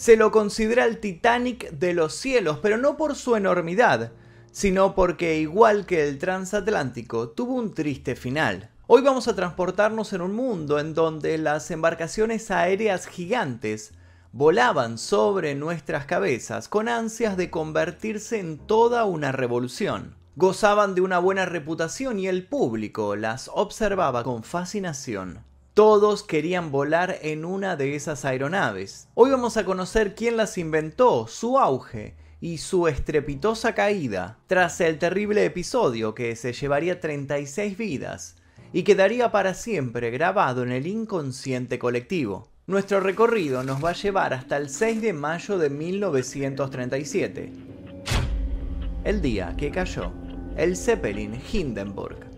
Se lo considera el Titanic de los cielos, pero no por su enormidad, sino porque igual que el transatlántico tuvo un triste final. Hoy vamos a transportarnos en un mundo en donde las embarcaciones aéreas gigantes volaban sobre nuestras cabezas con ansias de convertirse en toda una revolución. Gozaban de una buena reputación y el público las observaba con fascinación. Todos querían volar en una de esas aeronaves. Hoy vamos a conocer quién las inventó, su auge y su estrepitosa caída tras el terrible episodio que se llevaría 36 vidas y quedaría para siempre grabado en el inconsciente colectivo. Nuestro recorrido nos va a llevar hasta el 6 de mayo de 1937, el día que cayó el Zeppelin Hindenburg.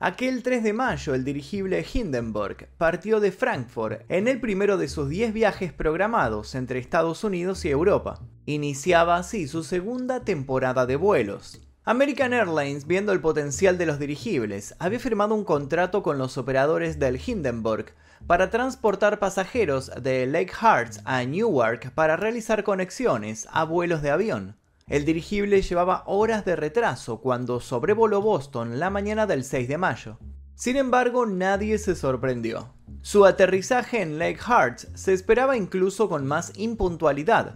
Aquel 3 de mayo, el dirigible Hindenburg partió de Frankfurt en el primero de sus 10 viajes programados entre Estados Unidos y Europa. Iniciaba así su segunda temporada de vuelos. American Airlines, viendo el potencial de los dirigibles, había firmado un contrato con los operadores del Hindenburg para transportar pasajeros de Lake Hearts a Newark para realizar conexiones a vuelos de avión. El dirigible llevaba horas de retraso cuando sobrevoló Boston la mañana del 6 de mayo. Sin embargo, nadie se sorprendió. Su aterrizaje en Lake Hearts se esperaba incluso con más impuntualidad,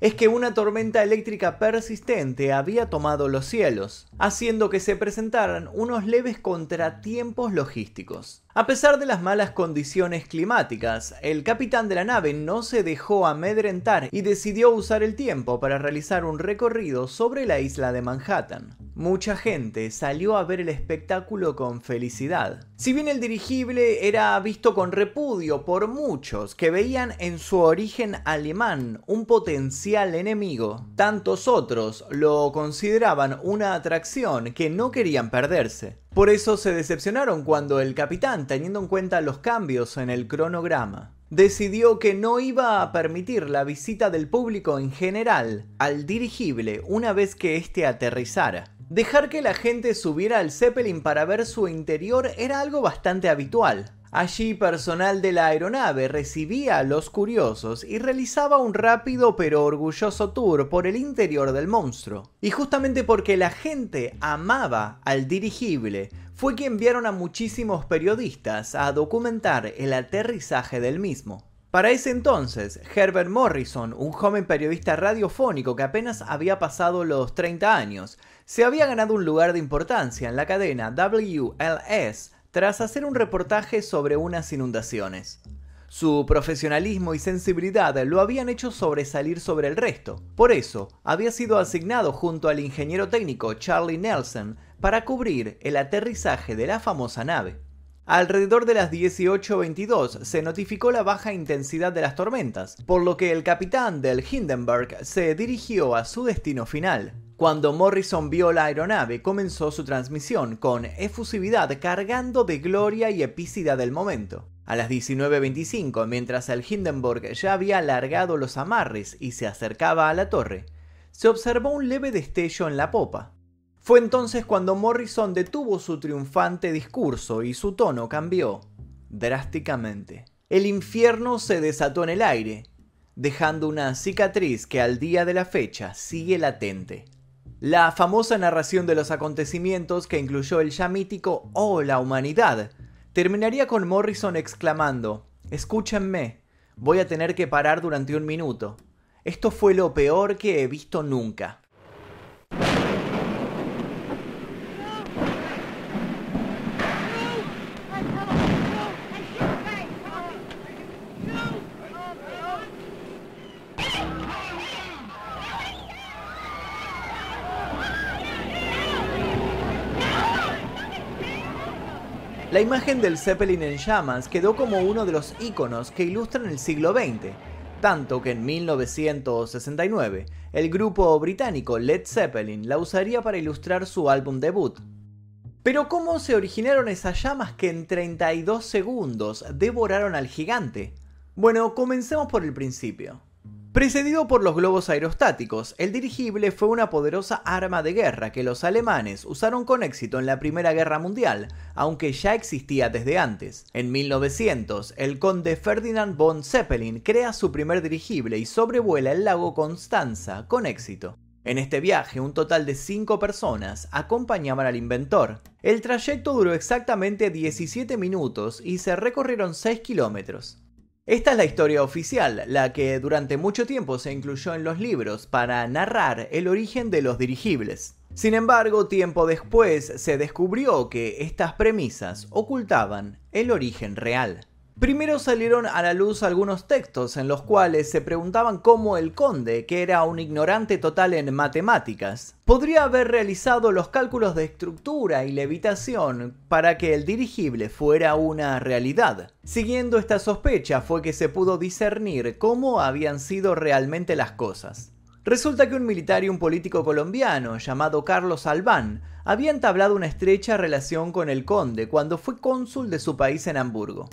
es que una tormenta eléctrica persistente había tomado los cielos, haciendo que se presentaran unos leves contratiempos logísticos. A pesar de las malas condiciones climáticas, el capitán de la nave no se dejó amedrentar y decidió usar el tiempo para realizar un recorrido sobre la isla de Manhattan. Mucha gente salió a ver el espectáculo con felicidad. Si bien el dirigible era visto con repudio por muchos que veían en su origen alemán un potencial enemigo, tantos otros lo consideraban una atracción que no querían perderse. Por eso se decepcionaron cuando el capitán, teniendo en cuenta los cambios en el cronograma, decidió que no iba a permitir la visita del público en general al dirigible una vez que éste aterrizara. Dejar que la gente subiera al Zeppelin para ver su interior era algo bastante habitual. Allí personal de la aeronave recibía a los curiosos y realizaba un rápido pero orgulloso tour por el interior del monstruo. Y justamente porque la gente amaba al dirigible, fue que enviaron a muchísimos periodistas a documentar el aterrizaje del mismo. Para ese entonces, Herbert Morrison, un joven periodista radiofónico que apenas había pasado los 30 años, se había ganado un lugar de importancia en la cadena WLS tras hacer un reportaje sobre unas inundaciones. Su profesionalismo y sensibilidad lo habían hecho sobresalir sobre el resto. Por eso, había sido asignado junto al ingeniero técnico Charlie Nelson para cubrir el aterrizaje de la famosa nave. Alrededor de las 18.22 se notificó la baja intensidad de las tormentas, por lo que el capitán del Hindenburg se dirigió a su destino final. Cuando Morrison vio la aeronave, comenzó su transmisión con efusividad cargando de gloria y epicidad del momento. A las 19.25, mientras el Hindenburg ya había alargado los amarres y se acercaba a la torre, se observó un leve destello en la popa. Fue entonces cuando Morrison detuvo su triunfante discurso y su tono cambió drásticamente. El infierno se desató en el aire, dejando una cicatriz que al día de la fecha sigue latente. La famosa narración de los acontecimientos que incluyó el ya mítico Oh la humanidad terminaría con Morrison exclamando, Escúchenme, voy a tener que parar durante un minuto. Esto fue lo peor que he visto nunca. La imagen del Zeppelin en llamas quedó como uno de los iconos que ilustran el siglo XX, tanto que en 1969 el grupo británico Led Zeppelin la usaría para ilustrar su álbum debut. Pero ¿cómo se originaron esas llamas que en 32 segundos devoraron al gigante? Bueno, comencemos por el principio. Precedido por los globos aerostáticos, el dirigible fue una poderosa arma de guerra que los alemanes usaron con éxito en la Primera Guerra Mundial, aunque ya existía desde antes. En 1900, el conde Ferdinand von Zeppelin crea su primer dirigible y sobrevuela el lago Constanza con éxito. En este viaje, un total de 5 personas acompañaban al inventor. El trayecto duró exactamente 17 minutos y se recorrieron 6 kilómetros. Esta es la historia oficial, la que durante mucho tiempo se incluyó en los libros para narrar el origen de los dirigibles. Sin embargo, tiempo después se descubrió que estas premisas ocultaban el origen real. Primero salieron a la luz algunos textos en los cuales se preguntaban cómo el conde, que era un ignorante total en matemáticas, podría haber realizado los cálculos de estructura y levitación para que el dirigible fuera una realidad. Siguiendo esta sospecha fue que se pudo discernir cómo habían sido realmente las cosas. Resulta que un militar y un político colombiano llamado Carlos Albán había entablado una estrecha relación con el conde cuando fue cónsul de su país en Hamburgo.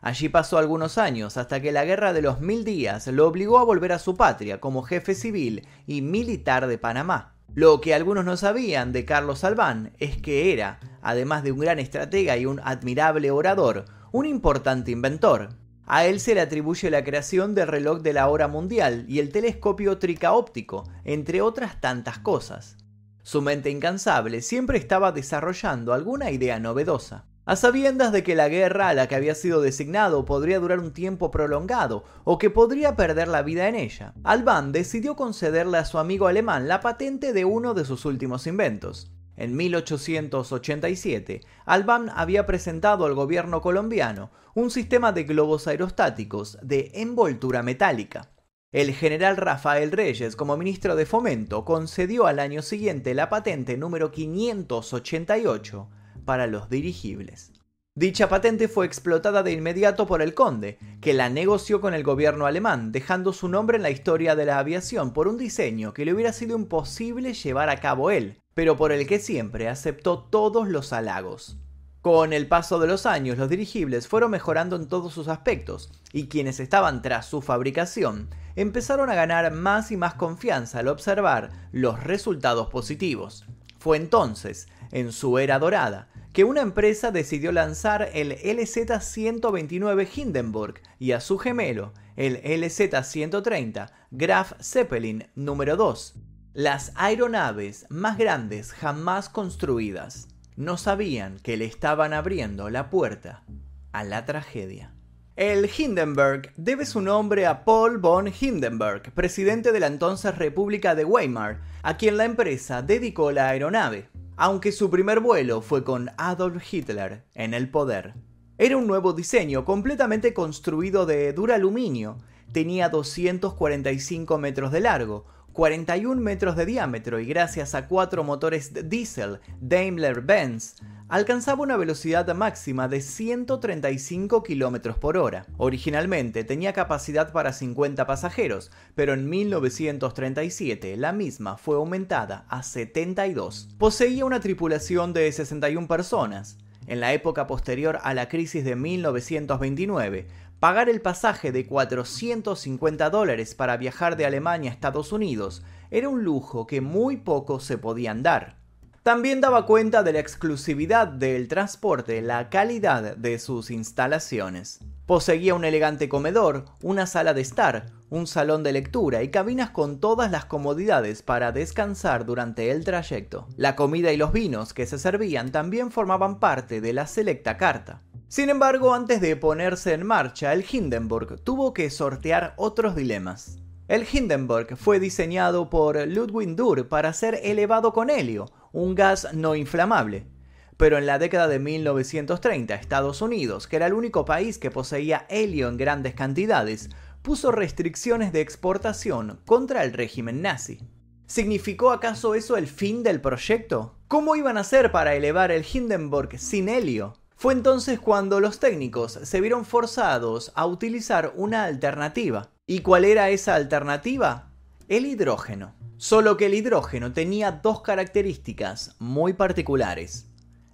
Allí pasó algunos años hasta que la Guerra de los Mil Días lo obligó a volver a su patria como jefe civil y militar de Panamá. Lo que algunos no sabían de Carlos Albán es que era, además de un gran estratega y un admirable orador, un importante inventor. A él se le atribuye la creación del reloj de la hora mundial y el telescopio tricaóptico, entre otras tantas cosas. Su mente incansable siempre estaba desarrollando alguna idea novedosa a sabiendas de que la guerra a la que había sido designado podría durar un tiempo prolongado o que podría perder la vida en ella. Alban decidió concederle a su amigo alemán la patente de uno de sus últimos inventos. En 1887, Alban había presentado al gobierno colombiano un sistema de globos aerostáticos de envoltura metálica. El general Rafael Reyes, como ministro de Fomento, concedió al año siguiente la patente número 588 para los dirigibles. Dicha patente fue explotada de inmediato por el conde, que la negoció con el gobierno alemán, dejando su nombre en la historia de la aviación por un diseño que le hubiera sido imposible llevar a cabo él, pero por el que siempre aceptó todos los halagos. Con el paso de los años, los dirigibles fueron mejorando en todos sus aspectos, y quienes estaban tras su fabricación empezaron a ganar más y más confianza al observar los resultados positivos. Fue entonces, en su era dorada, que una empresa decidió lanzar el LZ-129 Hindenburg y a su gemelo, el LZ-130 Graf Zeppelin número 2, las aeronaves más grandes jamás construidas. No sabían que le estaban abriendo la puerta a la tragedia. El Hindenburg debe su nombre a Paul von Hindenburg, presidente de la entonces República de Weimar, a quien la empresa dedicó la aeronave aunque su primer vuelo fue con Adolf Hitler en el poder. Era un nuevo diseño completamente construido de duraluminio, tenía 245 metros de largo, 41 metros de diámetro y gracias a cuatro motores diésel Daimler-Benz, alcanzaba una velocidad máxima de 135 km por hora. Originalmente tenía capacidad para 50 pasajeros, pero en 1937 la misma fue aumentada a 72. Poseía una tripulación de 61 personas. En la época posterior a la crisis de 1929, Pagar el pasaje de 450 dólares para viajar de Alemania a Estados Unidos era un lujo que muy pocos se podían dar. También daba cuenta de la exclusividad del transporte, la calidad de sus instalaciones. Poseía un elegante comedor, una sala de estar, un salón de lectura y cabinas con todas las comodidades para descansar durante el trayecto. La comida y los vinos que se servían también formaban parte de la selecta carta. Sin embargo, antes de ponerse en marcha, el Hindenburg tuvo que sortear otros dilemas. El Hindenburg fue diseñado por Ludwig Durr para ser elevado con helio, un gas no inflamable. Pero en la década de 1930, Estados Unidos, que era el único país que poseía helio en grandes cantidades, puso restricciones de exportación contra el régimen nazi. ¿Significó acaso eso el fin del proyecto? ¿Cómo iban a hacer para elevar el Hindenburg sin helio? Fue entonces cuando los técnicos se vieron forzados a utilizar una alternativa. ¿Y cuál era esa alternativa? El hidrógeno. Solo que el hidrógeno tenía dos características muy particulares.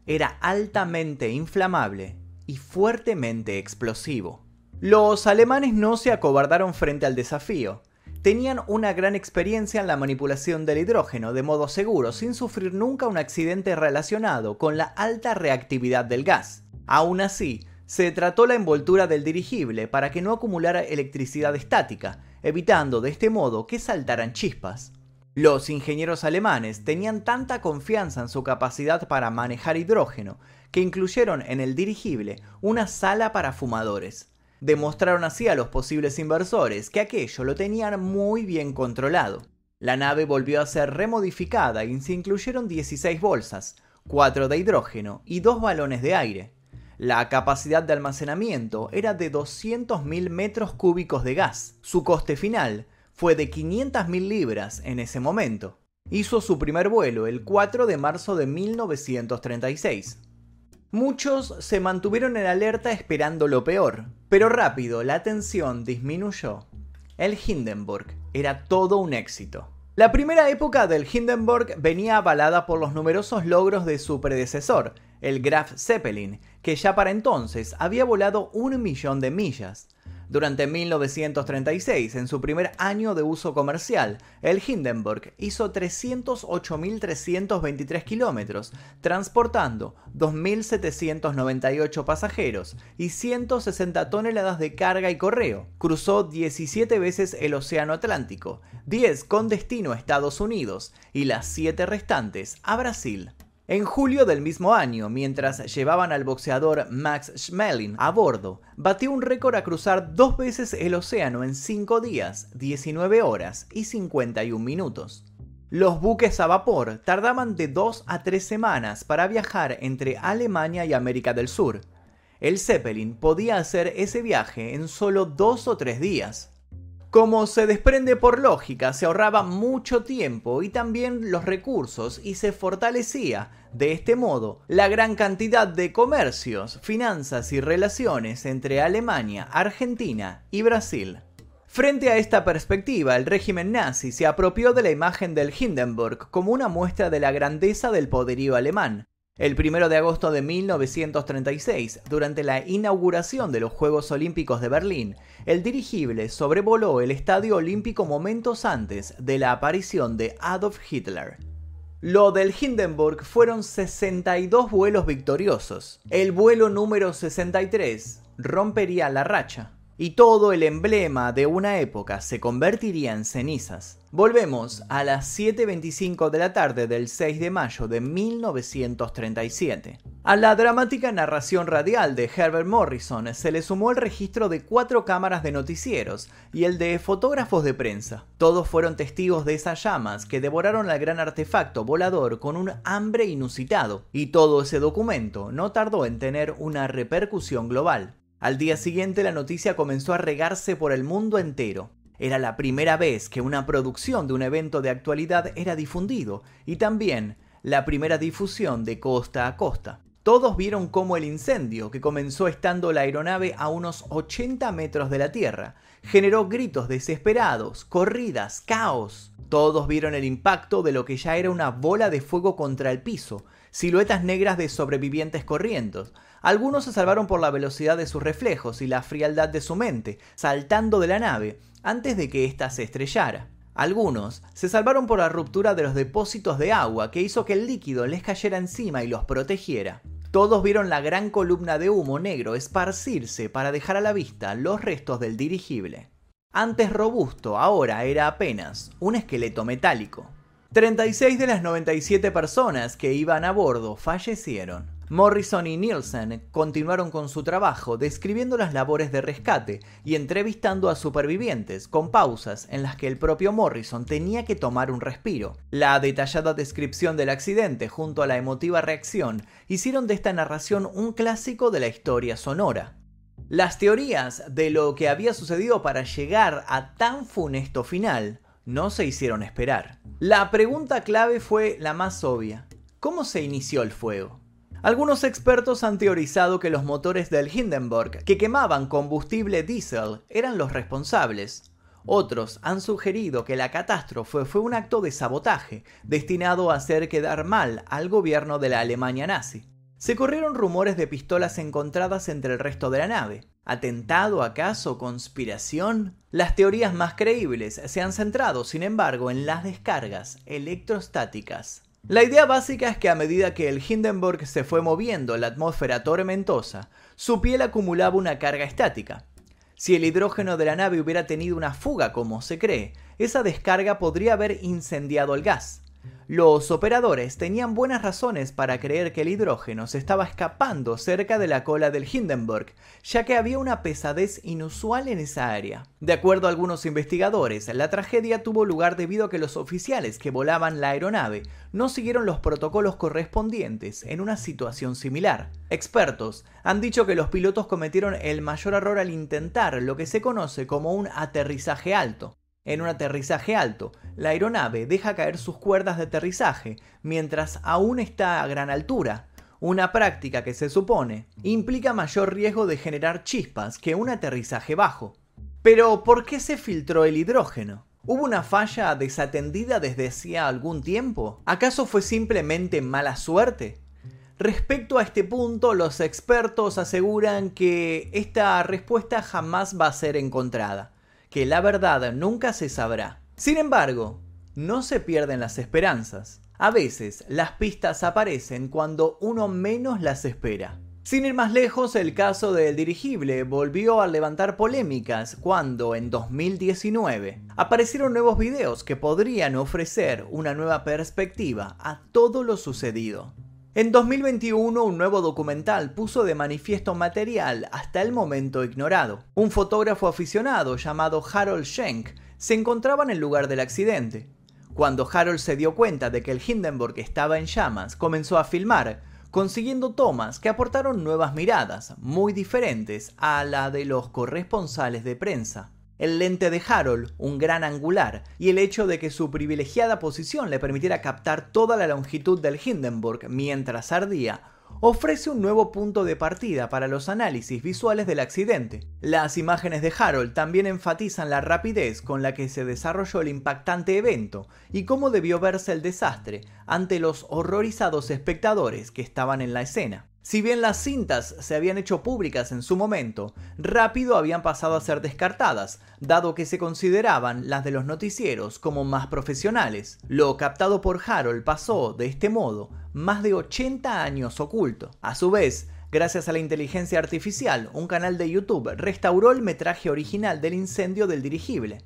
Era altamente inflamable y fuertemente explosivo. Los alemanes no se acobardaron frente al desafío. tenían una gran experiencia en la manipulación del hidrógeno de modo seguro sin sufrir nunca un accidente relacionado con la alta reactividad del gas. Aún así, se trató la envoltura del dirigible para que no acumulara electricidad estática, evitando de este modo que saltaran chispas. Los ingenieros alemanes tenían tanta confianza en su capacidad para manejar hidrógeno que incluyeron en el dirigible una sala para fumadores. Demostraron así a los posibles inversores que aquello lo tenían muy bien controlado. La nave volvió a ser remodificada y se incluyeron 16 bolsas, 4 de hidrógeno y 2 balones de aire. La capacidad de almacenamiento era de 200.000 metros cúbicos de gas. Su coste final fue de 500.000 libras en ese momento. Hizo su primer vuelo el 4 de marzo de 1936. Muchos se mantuvieron en alerta esperando lo peor, pero rápido la tensión disminuyó. El Hindenburg era todo un éxito. La primera época del Hindenburg venía avalada por los numerosos logros de su predecesor, el Graf Zeppelin, que ya para entonces había volado un millón de millas. Durante 1936, en su primer año de uso comercial, el Hindenburg hizo 308.323 kilómetros, transportando 2.798 pasajeros y 160 toneladas de carga y correo. Cruzó 17 veces el Océano Atlántico, 10 con destino a Estados Unidos y las 7 restantes a Brasil. En julio del mismo año, mientras llevaban al boxeador Max Schmeling a bordo, batió un récord a cruzar dos veces el océano en 5 días, 19 horas y 51 minutos. Los buques a vapor tardaban de 2 a 3 semanas para viajar entre Alemania y América del Sur. El Zeppelin podía hacer ese viaje en solo 2 o 3 días. Como se desprende por lógica, se ahorraba mucho tiempo y también los recursos y se fortalecía, de este modo, la gran cantidad de comercios, finanzas y relaciones entre Alemania, Argentina y Brasil. Frente a esta perspectiva, el régimen nazi se apropió de la imagen del Hindenburg como una muestra de la grandeza del poderío alemán, el 1 de agosto de 1936, durante la inauguración de los Juegos Olímpicos de Berlín, el dirigible sobrevoló el Estadio Olímpico momentos antes de la aparición de Adolf Hitler. Lo del Hindenburg fueron 62 vuelos victoriosos. El vuelo número 63 rompería la racha y todo el emblema de una época se convertiría en cenizas. Volvemos a las 7.25 de la tarde del 6 de mayo de 1937. A la dramática narración radial de Herbert Morrison se le sumó el registro de cuatro cámaras de noticieros y el de fotógrafos de prensa. Todos fueron testigos de esas llamas que devoraron al gran artefacto volador con un hambre inusitado, y todo ese documento no tardó en tener una repercusión global. Al día siguiente la noticia comenzó a regarse por el mundo entero. Era la primera vez que una producción de un evento de actualidad era difundido y también la primera difusión de costa a costa. Todos vieron cómo el incendio, que comenzó estando la aeronave a unos 80 metros de la Tierra, generó gritos desesperados, corridas, caos. Todos vieron el impacto de lo que ya era una bola de fuego contra el piso, siluetas negras de sobrevivientes corriendo, algunos se salvaron por la velocidad de sus reflejos y la frialdad de su mente, saltando de la nave antes de que ésta se estrellara. Algunos se salvaron por la ruptura de los depósitos de agua que hizo que el líquido les cayera encima y los protegiera. Todos vieron la gran columna de humo negro esparcirse para dejar a la vista los restos del dirigible. Antes robusto, ahora era apenas un esqueleto metálico. 36 de las 97 personas que iban a bordo fallecieron. Morrison y Nielsen continuaron con su trabajo describiendo las labores de rescate y entrevistando a supervivientes, con pausas en las que el propio Morrison tenía que tomar un respiro. La detallada descripción del accidente junto a la emotiva reacción hicieron de esta narración un clásico de la historia sonora. Las teorías de lo que había sucedido para llegar a tan funesto final no se hicieron esperar. La pregunta clave fue la más obvia. ¿Cómo se inició el fuego? Algunos expertos han teorizado que los motores del Hindenburg, que quemaban combustible diésel, eran los responsables. Otros han sugerido que la catástrofe fue un acto de sabotaje, destinado a hacer quedar mal al gobierno de la Alemania nazi. Se corrieron rumores de pistolas encontradas entre el resto de la nave. ¿Atentado acaso? ¿Conspiración? Las teorías más creíbles se han centrado, sin embargo, en las descargas electrostáticas. La idea básica es que a medida que el Hindenburg se fue moviendo en la atmósfera tormentosa, su piel acumulaba una carga estática. Si el hidrógeno de la nave hubiera tenido una fuga como se cree, esa descarga podría haber incendiado el gas. Los operadores tenían buenas razones para creer que el hidrógeno se estaba escapando cerca de la cola del Hindenburg, ya que había una pesadez inusual en esa área. De acuerdo a algunos investigadores, la tragedia tuvo lugar debido a que los oficiales que volaban la aeronave no siguieron los protocolos correspondientes en una situación similar. Expertos han dicho que los pilotos cometieron el mayor error al intentar lo que se conoce como un aterrizaje alto. En un aterrizaje alto, la aeronave deja caer sus cuerdas de aterrizaje mientras aún está a gran altura, una práctica que se supone implica mayor riesgo de generar chispas que un aterrizaje bajo. Pero, ¿por qué se filtró el hidrógeno? ¿Hubo una falla desatendida desde hacía algún tiempo? ¿Acaso fue simplemente mala suerte? Respecto a este punto, los expertos aseguran que esta respuesta jamás va a ser encontrada que la verdad nunca se sabrá. Sin embargo, no se pierden las esperanzas. A veces las pistas aparecen cuando uno menos las espera. Sin ir más lejos, el caso del dirigible volvió a levantar polémicas cuando en 2019 aparecieron nuevos videos que podrían ofrecer una nueva perspectiva a todo lo sucedido. En 2021 un nuevo documental puso de manifiesto material hasta el momento ignorado. Un fotógrafo aficionado llamado Harold Schenk se encontraba en el lugar del accidente. Cuando Harold se dio cuenta de que el Hindenburg estaba en llamas, comenzó a filmar, consiguiendo tomas que aportaron nuevas miradas, muy diferentes a la de los corresponsales de prensa. El lente de Harold, un gran angular, y el hecho de que su privilegiada posición le permitiera captar toda la longitud del Hindenburg mientras ardía, ofrece un nuevo punto de partida para los análisis visuales del accidente. Las imágenes de Harold también enfatizan la rapidez con la que se desarrolló el impactante evento y cómo debió verse el desastre ante los horrorizados espectadores que estaban en la escena. Si bien las cintas se habían hecho públicas en su momento, rápido habían pasado a ser descartadas, dado que se consideraban las de los noticieros como más profesionales. Lo captado por Harold pasó, de este modo, más de 80 años oculto. A su vez, Gracias a la inteligencia artificial, un canal de YouTube restauró el metraje original del incendio del dirigible.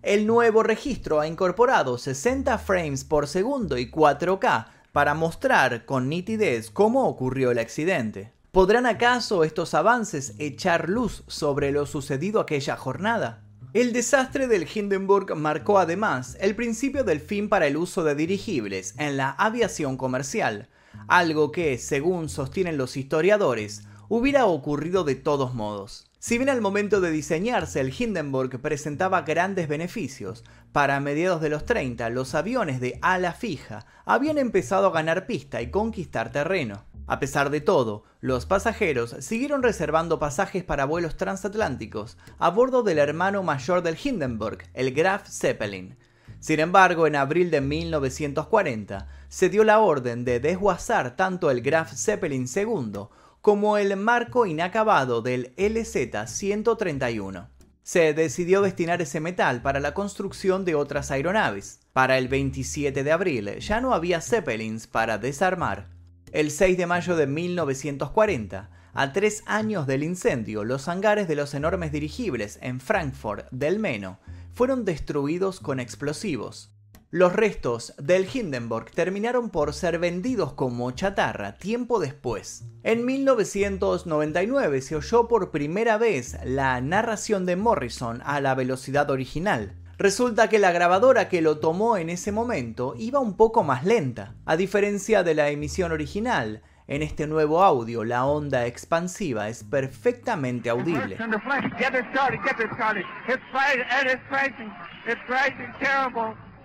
El nuevo registro ha incorporado 60 frames por segundo y 4K para mostrar con nitidez cómo ocurrió el accidente. ¿Podrán acaso estos avances echar luz sobre lo sucedido aquella jornada? El desastre del Hindenburg marcó además el principio del fin para el uso de dirigibles en la aviación comercial, algo que, según sostienen los historiadores, hubiera ocurrido de todos modos. Si bien al momento de diseñarse el Hindenburg presentaba grandes beneficios, para mediados de los 30 los aviones de ala fija habían empezado a ganar pista y conquistar terreno. A pesar de todo, los pasajeros siguieron reservando pasajes para vuelos transatlánticos a bordo del hermano mayor del Hindenburg, el Graf Zeppelin. Sin embargo, en abril de 1940 se dio la orden de desguazar tanto el Graf Zeppelin II como el marco inacabado del LZ-131. Se decidió destinar ese metal para la construcción de otras aeronaves. Para el 27 de abril ya no había Zeppelins para desarmar. El 6 de mayo de 1940, a tres años del incendio, los hangares de los enormes dirigibles en Frankfurt del Meno fueron destruidos con explosivos. Los restos del Hindenburg terminaron por ser vendidos como chatarra tiempo después. En 1999 se oyó por primera vez la narración de Morrison a la velocidad original. Resulta que la grabadora que lo tomó en ese momento iba un poco más lenta, a diferencia de la emisión original, en este nuevo audio, la onda expansiva es perfectamente audible.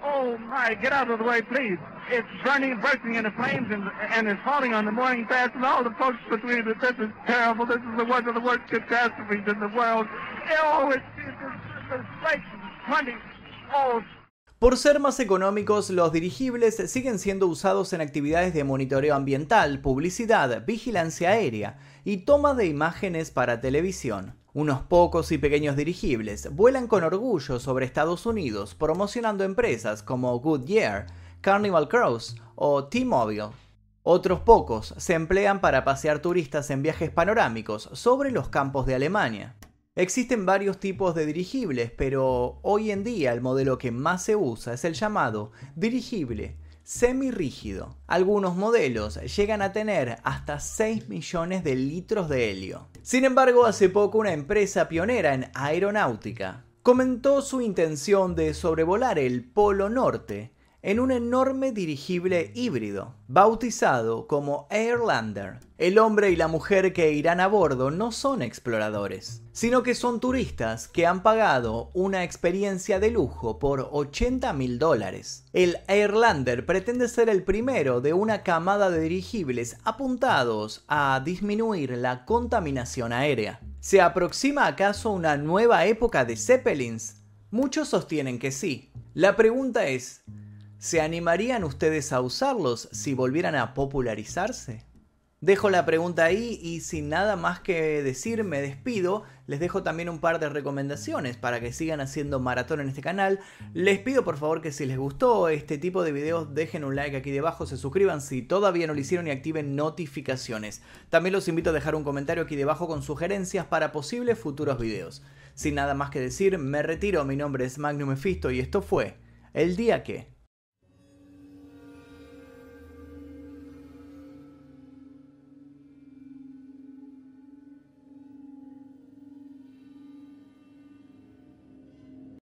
Oh my, get out of the way, please. It's burning, bursting into flames and, and it's falling on the morning fast and all the folks between it. This is terrible. This is the one of the worst catastrophes in the world. Oh, it's, it's, it's, it's, it's Oh, Por ser más económicos, los dirigibles siguen siendo usados en actividades de monitoreo ambiental, publicidad, vigilancia aérea y toma de imágenes para televisión. Unos pocos y pequeños dirigibles vuelan con orgullo sobre Estados Unidos promocionando empresas como Goodyear, Carnival Cruise o T-Mobile. Otros pocos se emplean para pasear turistas en viajes panorámicos sobre los campos de Alemania. Existen varios tipos de dirigibles, pero hoy en día el modelo que más se usa es el llamado dirigible semirrígido. Algunos modelos llegan a tener hasta 6 millones de litros de helio. Sin embargo, hace poco una empresa pionera en aeronáutica comentó su intención de sobrevolar el Polo Norte en un enorme dirigible híbrido, bautizado como Airlander. El hombre y la mujer que irán a bordo no son exploradores, sino que son turistas que han pagado una experiencia de lujo por 80 mil dólares. El Airlander pretende ser el primero de una camada de dirigibles apuntados a disminuir la contaminación aérea. ¿Se aproxima acaso una nueva época de Zeppelins? Muchos sostienen que sí. La pregunta es, ¿Se animarían ustedes a usarlos si volvieran a popularizarse? Dejo la pregunta ahí y sin nada más que decir me despido. Les dejo también un par de recomendaciones para que sigan haciendo maratón en este canal. Les pido por favor que si les gustó este tipo de videos dejen un like aquí debajo, se suscriban si todavía no lo hicieron y activen notificaciones. También los invito a dejar un comentario aquí debajo con sugerencias para posibles futuros videos. Sin nada más que decir, me retiro, mi nombre es Magnum Mephisto y esto fue El Día Que...